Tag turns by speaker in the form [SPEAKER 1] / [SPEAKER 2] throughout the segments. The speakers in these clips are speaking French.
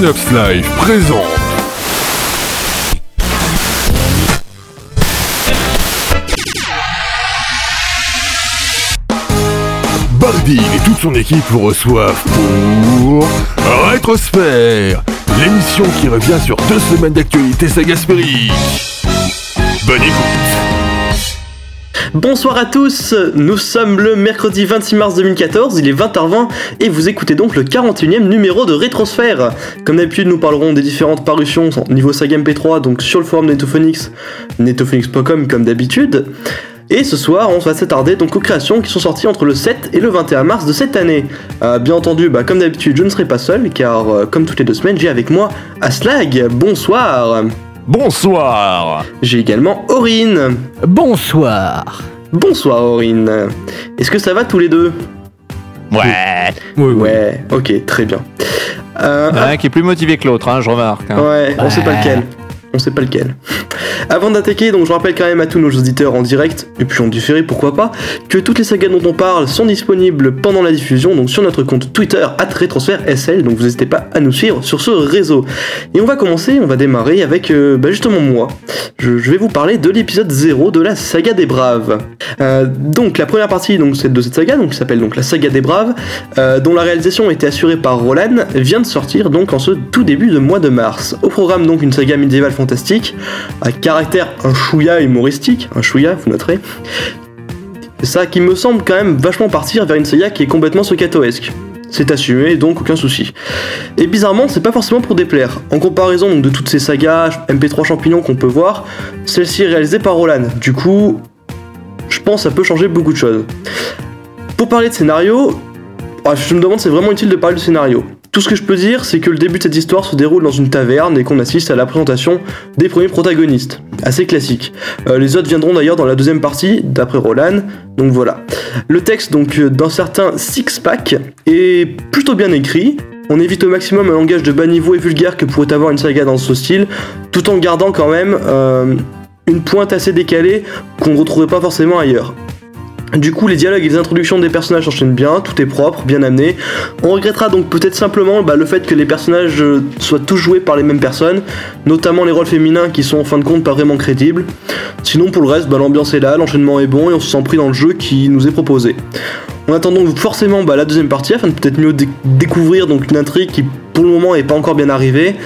[SPEAKER 1] Synops Live présente. Bardil et toute son équipe vous reçoivent pour Rétrosphère, l'émission qui revient sur deux semaines d'actualité sagaspérique. Bonne écoute
[SPEAKER 2] Bonsoir à tous, nous sommes le mercredi 26 mars 2014, il est 20h20 et vous écoutez donc le 41e numéro de Rétrosphère. Comme d'habitude, nous parlerons des différentes parutions niveau saga MP3, donc sur le forum Netophonix, netophonix.com comme d'habitude. Et ce soir, on va s'attarder donc aux créations qui sont sorties entre le 7 et le 21 mars de cette année. Euh, bien entendu, bah, comme d'habitude, je ne serai pas seul, car euh, comme toutes les deux semaines, j'ai avec moi Aslag. Bonsoir
[SPEAKER 3] Bonsoir
[SPEAKER 2] J'ai également Aurine.
[SPEAKER 4] Bonsoir.
[SPEAKER 2] Bonsoir Aurine. Est-ce que ça va tous les deux?
[SPEAKER 3] Ouais
[SPEAKER 2] Ouais, ok, très bien. Euh,
[SPEAKER 3] un qui est plus motivé que l'autre, hein, je remarque. hein.
[SPEAKER 2] Ouais, on sait pas lequel. On sait pas lequel. Avant d'attaquer, donc je rappelle quand même à tous nos auditeurs en direct, et puis en différé pourquoi pas, que toutes les sagas dont on parle sont disponibles pendant la diffusion, donc sur notre compte Twitter, SL, donc vous n'hésitez pas à nous suivre sur ce réseau. Et on va commencer, on va démarrer avec euh, bah, justement moi. Je, vais vous parler de l'épisode 0 de la saga des Braves. Euh, donc la première partie de cette saga, donc, qui s'appelle donc la saga des Braves, euh, dont la réalisation a été assurée par Roland, vient de sortir donc en ce tout début de mois de mars. Au programme donc une saga médiévale fantastique, à caractère un chouïa humoristique, un chouïa vous noterez, ça qui me semble quand même vachement partir vers une saga qui est complètement socatoesque. C'est assumé, donc aucun souci. Et bizarrement, c'est pas forcément pour déplaire. En comparaison de toutes ces sagas MP3 champignons qu'on peut voir, celle-ci est réalisée par Roland. Du coup, je pense que ça peut changer beaucoup de choses. Pour parler de scénario, ah, je me demande si c'est vraiment utile de parler de scénario. Tout ce que je peux dire, c'est que le début de cette histoire se déroule dans une taverne et qu'on assiste à la présentation des premiers protagonistes. Assez classique. Euh, les autres viendront d'ailleurs dans la deuxième partie, d'après Roland. Donc voilà. Le texte, donc, euh, d'un certain Six-Pack, est plutôt bien écrit. On évite au maximum un langage de bas niveau et vulgaire que pourrait avoir une saga dans ce style, tout en gardant quand même euh, une pointe assez décalée qu'on ne retrouverait pas forcément ailleurs. Du coup, les dialogues et les introductions des personnages s'enchaînent bien, tout est propre, bien amené. On regrettera donc peut-être simplement bah, le fait que les personnages euh, soient tous joués par les mêmes personnes, notamment les rôles féminins qui sont en fin de compte pas vraiment crédibles. Sinon, pour le reste, bah, l'ambiance est là, l'enchaînement est bon et on se sent pris dans le jeu qui nous est proposé. On attend donc forcément bah, la deuxième partie afin de peut-être mieux dé- découvrir donc une intrigue qui pour le moment est pas encore bien arrivée.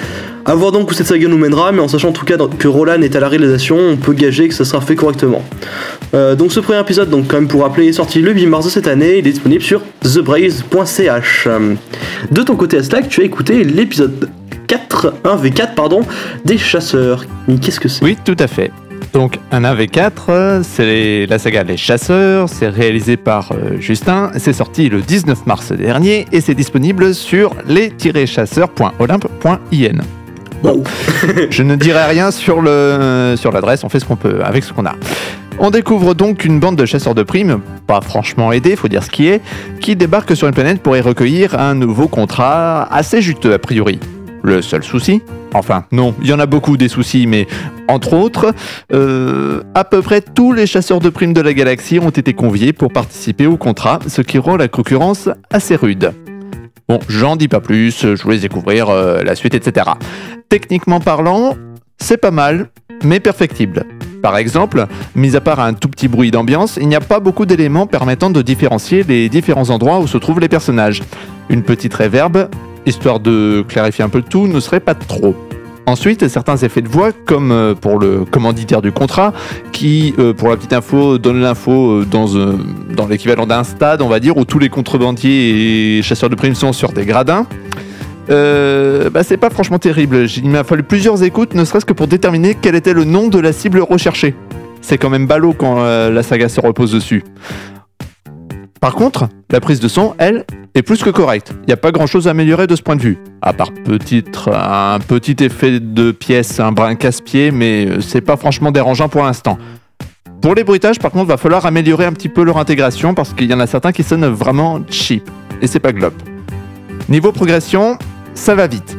[SPEAKER 2] A voir donc où cette saga nous mènera, mais en sachant en tout cas que Roland est à la réalisation, on peut gager que ça sera fait correctement. Euh, donc ce premier épisode, donc quand même pour rappeler, est sorti le 8 mars de cette année, il est disponible sur thebraze.ch. De ton côté Aslak, tu as écouté l'épisode 4, 1v4 pardon, des chasseurs. Mais qu'est-ce que c'est?
[SPEAKER 3] Oui, tout à fait. Donc, un 1v4, euh, c'est la saga Les Chasseurs, c'est réalisé par euh, Justin, c'est sorti le 19 mars dernier et c'est disponible sur les-chasseurs.olympe.in. Je ne dirai rien sur l'adresse, on fait ce qu'on peut avec ce qu'on a. On découvre donc une bande de chasseurs de primes, pas franchement aidés, faut dire ce qui est, qui débarque sur une planète pour y recueillir un nouveau contrat assez juteux a priori. Le seul souci, enfin non, il y en a beaucoup des soucis, mais entre autres, euh, à peu près tous les chasseurs de primes de la galaxie ont été conviés pour participer au contrat, ce qui rend la concurrence assez rude. Bon, j'en dis pas plus, je vous laisse découvrir euh, la suite, etc. Techniquement parlant, c'est pas mal, mais perfectible. Par exemple, mis à part un tout petit bruit d'ambiance, il n'y a pas beaucoup d'éléments permettant de différencier les différents endroits où se trouvent les personnages. Une petite réverbe, histoire de clarifier un peu tout, ne serait pas trop. Ensuite, certains effets de voix, comme euh, pour le commanditaire du contrat, qui, euh, pour la petite info, donne l'info euh, dans, l'équivalent d'un stade, on va dire, où tous les contrebandiers et chasseurs de primes sont sur des gradins. Bah, c'est pas franchement terrible. Il m'a fallu plusieurs écoutes, ne serait-ce que pour déterminer quel était le nom de la cible recherchée. C'est quand même ballot quand la saga se repose dessus. Par contre, la prise de son, elle, est plus que correcte. Il n'y a pas grand-chose à améliorer de ce point de vue. À part un petit effet de pièce, un brin casse-pied, mais euh, c'est pas franchement dérangeant pour l'instant. Pour les bruitages, par contre, va falloir améliorer un petit peu leur intégration parce qu'il y en a certains qui sonnent vraiment cheap. Et c'est pas glop. Niveau progression, ça va vite.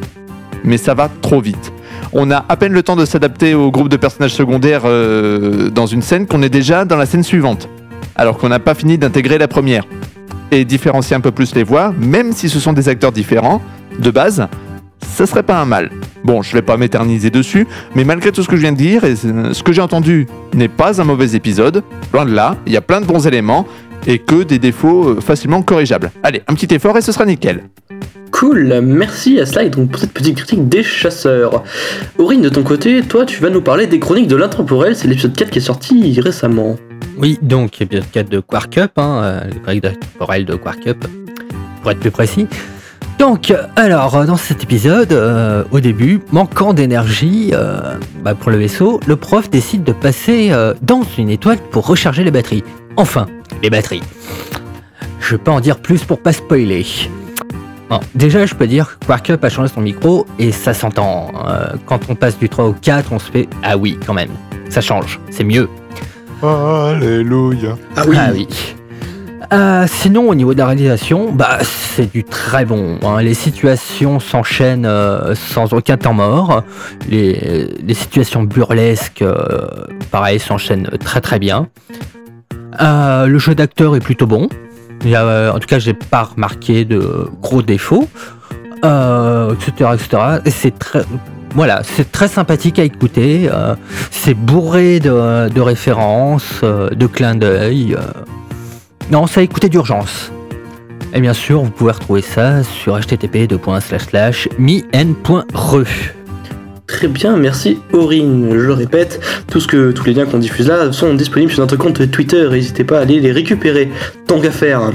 [SPEAKER 3] Mais ça va trop vite. On a à peine le temps de s'adapter au groupe de personnages secondaires euh, dans une scène qu'on est déjà dans la scène suivante. Alors qu'on n'a pas fini d'intégrer la première. Et différencier un peu plus les voix, même si ce sont des acteurs différents, de base, ça serait pas un mal. Bon, je vais pas m'éterniser dessus, mais malgré tout ce que je viens de dire, et ce que j'ai entendu n'est pas un mauvais épisode, loin de là, il y a plein de bons éléments, et que des défauts euh, facilement corrigeables. Allez, un petit effort et ce sera nickel.
[SPEAKER 2] Cool, merci à Slide donc, pour cette petite critique des chasseurs. Aurine, de ton côté, toi, tu vas nous parler des chroniques de l'intemporel, c'est l'épisode 4 qui est sorti récemment.
[SPEAKER 4] Oui, donc épisode 4 de Quark Up, hein, euh, les de Quark Up, pour être plus précis. Donc, alors, dans cet épisode, euh, au début, manquant d'énergie euh, bah, pour le vaisseau, le prof décide de passer euh, dans une étoile pour recharger les batteries. Enfin, les batteries. Je pas en dire plus pour pas spoiler. Bon, déjà, je peux dire que Quark Up a changé son micro et ça s'entend. Euh, quand on passe du 3 au 4, on se fait Ah oui, quand même, ça change, c'est mieux.
[SPEAKER 3] Alléluia.
[SPEAKER 2] Ah oui,
[SPEAKER 4] Ah oui. Euh, sinon, au niveau de la réalisation, bah, c'est du très bon. hein. Les situations s'enchaînent euh, sans aucun temps mort. Les, les situations burlesques, euh, pareil, s'enchaînent très très bien. Euh, le jeu d'acteur est plutôt bon. Il y a, euh, en tout cas, j'ai pas remarqué de gros défauts, euh, etc., etc. Et c'est très, voilà, c'est très sympathique à écouter. euh, c'est bourré de, de références, euh, de clins d'œil. euh. Non, c'est à écouter d'urgence. Et bien sûr, vous pouvez retrouver ça sur http://mien.re.
[SPEAKER 2] très bien, merci Aurine. Je le répète, tout ce que, tous les liens qu'on diffuse là sont disponibles sur notre compte Twitter, n'hésitez pas à aller les récupérer, tant qu'à faire.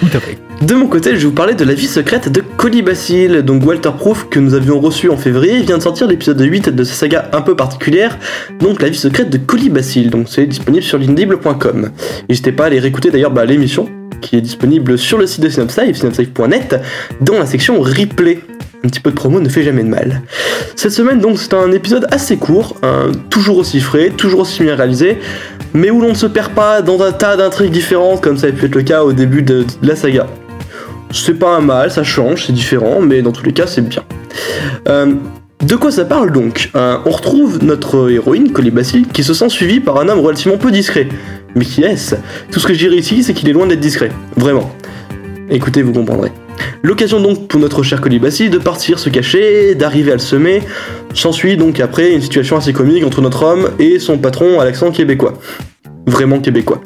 [SPEAKER 4] Tout à fait.
[SPEAKER 2] De mon côté, je vais vous parler de la vie secrète de Colibacille, donc Walter Proof, que nous avions reçu en février, vient de sortir l'épisode 8 de sa saga un peu particulière, donc la vie secrète de Colibacille, donc c'est disponible sur l'inaudible.com. N'hésitez pas à aller réécouter d'ailleurs bah, l'émission, qui est disponible sur le site de Synapslive, synapslive.net, dans la section replay. Un petit peu de promo ne fait jamais de mal. Cette semaine donc c'est un épisode assez court, toujours aussi frais, toujours aussi bien réalisé, mais où l'on ne se perd pas dans un tas d'intrigues différentes comme ça a pu être le cas au début de la saga. C'est pas un mal, ça change, c'est différent, mais dans tous les cas c'est bien. Euh, de quoi ça parle donc? Euh, On retrouve notre héroïne, Colibacille, qui se sent suivie par un homme relativement peu discret. Mais qui est-ce? Tout ce que je dirais ici, c'est qu'il est loin d'être discret. Vraiment. Écoutez, vous comprendrez. L'occasion donc pour notre cher Colibacille de partir se cacher, d'arriver à le semer. S'ensuit donc après une situation assez comique entre notre homme et son patron à l'accent québécois. Vraiment québécois.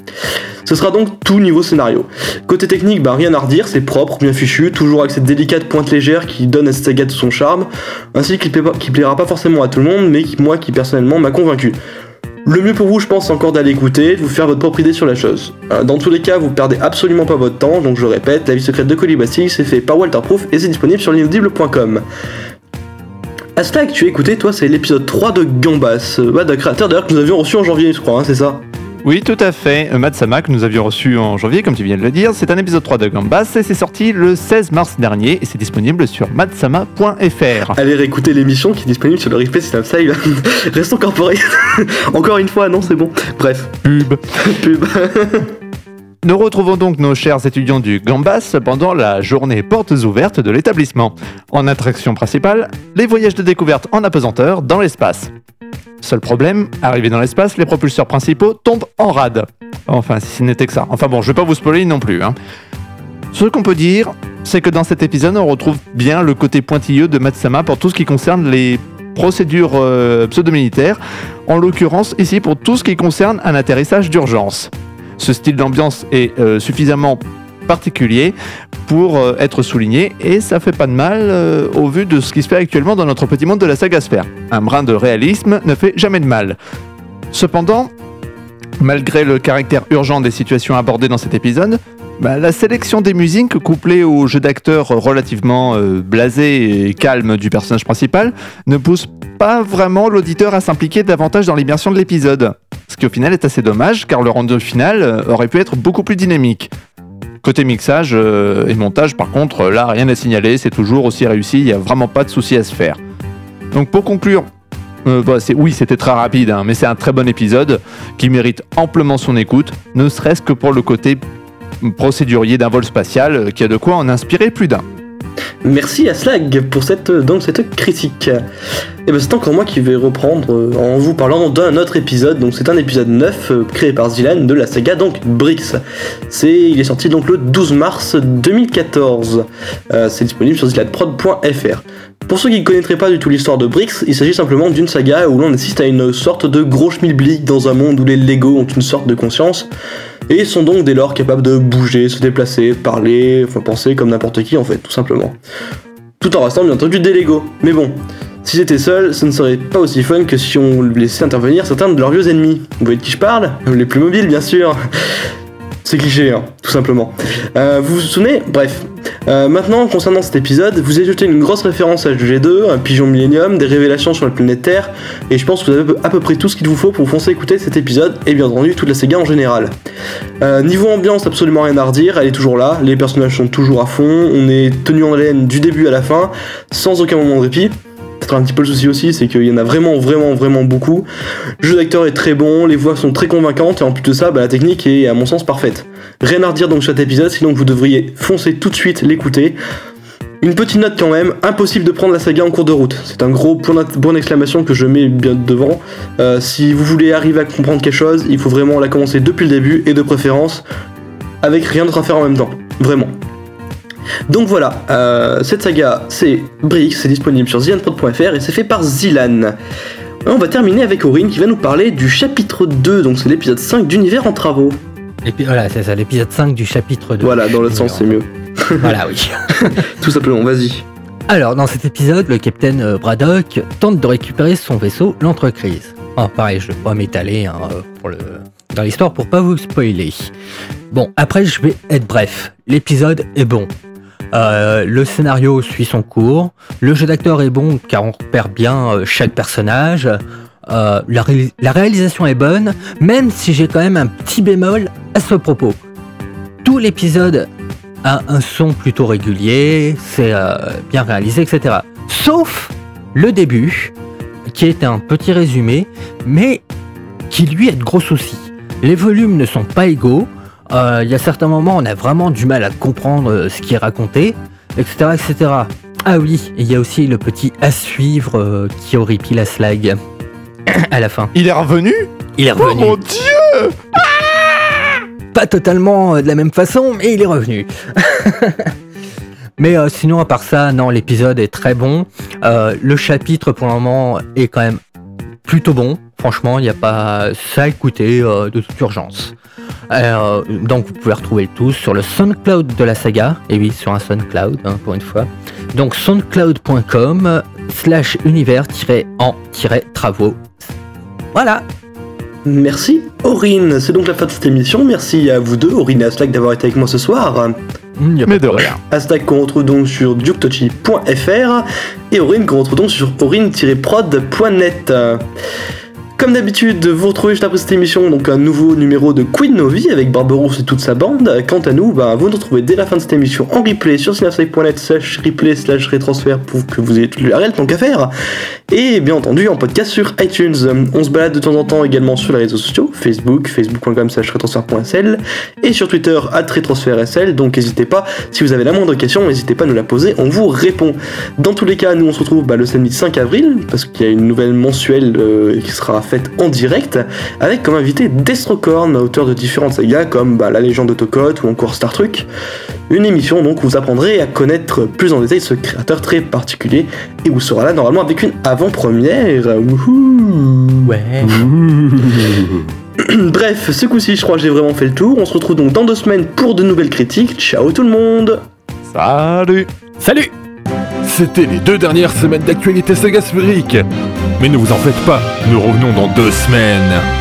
[SPEAKER 2] Ce sera donc tout niveau scénario. Côté technique, bah rien à redire, c'est propre, bien fichu, toujours avec cette délicate pointe légère qui donne à cette saga tout son charme, ainsi qu'il plaira, pas forcément à tout le monde, mais qui, moi qui personnellement m'a convaincu. Le mieux pour vous, je pense, encore d'aller écouter, de vous faire votre propre idée sur la chose. Euh, Dans tous les cas, vous perdez absolument pas votre temps, donc je répète, La vie secrète de Colibacille, c'est fait par Walter Proof et c'est disponible sur l'inaudible.com. Aslak, tu as écouté, toi, c'est l'épisode 3 de Gambas, euh, bah, d'un créateur d'ailleurs que nous avions reçu en janvier, je crois, hein, c'est ça?
[SPEAKER 3] Oui, tout à fait. Matsama, que nous avions reçu en janvier, comme tu viens de le dire, c'est un épisode 3 de Gambas et c'est sorti le 16 mars dernier et c'est disponible sur matsama.fr.
[SPEAKER 2] Allez réécouter l'émission qui est disponible sur le replay Synapside. Restons corporés. Encore une fois, non, c'est bon. Bref,
[SPEAKER 3] Pub.
[SPEAKER 2] pub.
[SPEAKER 3] Nous retrouvons donc nos chers étudiants du Gambas pendant la journée portes ouvertes de l'établissement. En attraction principale, les voyages de découverte en apesanteur dans l'espace. Seul problème, arrivé dans l'espace, les propulseurs principaux tombent en rade. Enfin, si ce n'était que ça. Enfin bon, je vais pas vous spoiler non plus. Hein. Ce qu'on peut dire, c'est que dans cet épisode, on retrouve bien le côté pointilleux de Matsama pour tout ce qui concerne les procédures euh, pseudo-militaires, en l'occurrence ici pour tout ce qui concerne un atterrissage d'urgence. Ce style d'ambiance est euh, suffisamment particulier pour euh, être souligné et ça fait pas de mal euh, au vu de ce qui se fait actuellement dans notre petit monde de la saga sphère. Un brin de réalisme ne fait jamais de mal. Cependant, malgré le caractère urgent des situations abordées dans cet épisode, bah, la sélection des musiques couplée au jeu d'acteur relativement euh, blasé et calme du personnage principal ne pousse pas vraiment l'auditeur à s'impliquer davantage dans l'immersion de l'épisode. Ce qui au final est assez dommage car le rendu final aurait pu être beaucoup plus dynamique. Côté mixage euh, et montage par contre, là rien à signaler, c'est toujours aussi réussi, il n'y a vraiment pas de souci à se faire. Donc pour conclure, euh, bah, oui, c'était très rapide, hein, mais c'est un très bon épisode qui mérite amplement son écoute, ne serait-ce que pour le côté procédurier d'un vol spatial euh, qui a de quoi en inspirer plus d'un.
[SPEAKER 2] Merci à Slag pour cette, cette critique. Et ben c'est encore moi qui vais reprendre euh, en vous parlant d'un autre épisode. Donc c'est un épisode 9 euh, créé par Zilan de la saga donc Brix. C'est, il est sorti donc le 12 mars 2014. Euh, c'est disponible sur zilanprod.fr. Pour ceux qui ne connaîtraient pas du tout l'histoire de Brix, il s'agit simplement d'une saga où l'on assiste à une sorte de gros schmilblick dans un monde où les Lego ont une sorte de conscience et sont donc dès lors capables de bouger, se déplacer, parler, enfin penser comme n'importe qui en fait, tout simplement. Tout en restant bien entendu des Lego. Mais bon, si j'étais seul, ce ne serait pas aussi fun que si on laissait intervenir certains de leurs vieux ennemis. Vous voyez de qui je parle? Les plus mobiles bien sûr c'est cliché, hein, tout simplement. Euh, vous vous souvenez Bref. Euh, maintenant, concernant cet épisode, vous ajoutez une grosse référence à G2, un pigeon Millennium, des révélations sur la planète Terre, et je pense que vous avez à peu près tout ce qu'il vous faut pour foncer écouter cet épisode, et bien entendu toute la saga en général. Euh, niveau ambiance, absolument rien à redire, elle est toujours là, les personnages sont toujours à fond, on est tenu en haleine du début à la fin, sans aucun moment de répit peut-être un petit peu le souci aussi, c'est qu'il y en a vraiment, vraiment, vraiment beaucoup. Le jeu d'acteur est très bon, les voix sont très convaincantes, et en plus de ça, bah, la technique est à mon sens parfaite. Rien à redire donc cet épisode, sinon vous devriez foncer tout de suite l'écouter. Une petite note quand même, impossible de prendre la saga en cours de route. C'est un gros point d'exclamation que je mets bien devant. Euh, si vous voulez arriver à comprendre quelque chose, il faut vraiment la commencer depuis le début et de préférence avec rien d'autre à faire en même temps. Vraiment. Donc voilà, euh, cette saga, c'est Brix, c'est disponible sur zianprod.fr et c'est fait par Zilan. On va terminer avec Aurine qui va nous parler du chapitre 2, donc c'est l'épisode 5 d'Univers en travaux.
[SPEAKER 4] Et puis voilà, c'est ça, l'épisode 5 du chapitre 2.
[SPEAKER 2] Voilà, dans l'autre sens, c'est mieux.
[SPEAKER 4] voilà, oui.
[SPEAKER 2] Tout simplement, vas-y.
[SPEAKER 4] Alors, dans cet épisode, le capitaine euh, Braddock tente de récupérer son vaisseau, l'entreprise. Oh, pareil, je ne vais pas m'étaler hein, pour le... dans l'histoire pour pas vous spoiler. Bon, après, je vais être bref. L'épisode est bon. Euh, le scénario suit son cours. Le jeu d'acteur est bon car on repère bien euh, chaque personnage. Euh, la, réalisation est bonne, même si j'ai quand même un petit bémol à ce propos. Tout l'épisode a un son plutôt régulier, c'est bien réalisé, etc. Sauf le début, qui est un petit résumé, mais qui lui a de gros soucis. Les volumes ne sont pas égaux, euh, il y a certains moments, on a vraiment du mal à comprendre euh, ce qui est raconté, etc., etc. Ah oui, il y a aussi le petit à suivre euh, qui horripile la slag à la fin.
[SPEAKER 3] Il est revenu?
[SPEAKER 4] Il est revenu.
[SPEAKER 3] Oh mon dieu
[SPEAKER 4] Pas totalement de la même façon, mais il est revenu. mais sinon, à part ça, non, l'épisode est très bon. le chapitre, pour le moment, est quand même plutôt bon. Franchement, il n'y a pas ça à écouter de toute urgence. Euh, donc vous pouvez retrouver le tout sur le SoundCloud de la saga, et oui sur un SoundCloud hein, pour une fois. Donc soundcloud.com slash univers-en-travaux. Voilà.
[SPEAKER 2] Merci Aurine, c'est donc la fin de cette émission. Merci à vous deux, Aurine et Aslak, d'avoir été avec moi ce soir.
[SPEAKER 3] Mais de rien.
[SPEAKER 2] Aslak qu'on retrouve donc sur duketochi.fr et Aurine qu'on retrouve donc sur aurine-prod.net. Comme d'habitude, vous retrouvez juste après cette émission donc un nouveau numéro de Queen Novi avec Barberousse et toute sa bande. Quant à nous, bah, vous nous retrouvez dès la fin de cette émission en replay sur synapside.net slash replay slash retransfert pour que vous ayez tout le réel tant qu'à faire. Et bien entendu en podcast sur iTunes. On se balade de temps en temps également sur les réseaux sociaux, Facebook, facebook.com slash retransfert.sl et sur Twitter at retransfert.sl. Donc n'hésitez pas, si vous avez la moindre question, n'hésitez pas à nous la poser, on vous répond. Dans tous les cas, nous on se retrouve bah, le samedi 5 avril, parce qu'il y a une nouvelle mensuelle euh, qui sera en direct avec comme invité Destrocorn, auteur de différentes sagas comme bah, La légende de Tokot ou encore Star Trek. Une émission donc où vous apprendrez à connaître plus en détail ce créateur très particulier et vous sera là normalement avec une avant-première.
[SPEAKER 4] Ouais.
[SPEAKER 2] Bref, ce coup-ci, je crois que j'ai vraiment fait le tour. On se retrouve donc dans deux semaines pour de nouvelles critiques. Ciao tout le monde
[SPEAKER 3] Salut
[SPEAKER 4] Salut
[SPEAKER 1] C'était les deux dernières semaines d'actualité saga sphérique. Mais ne vous en faites pas, nous revenons dans deux semaines.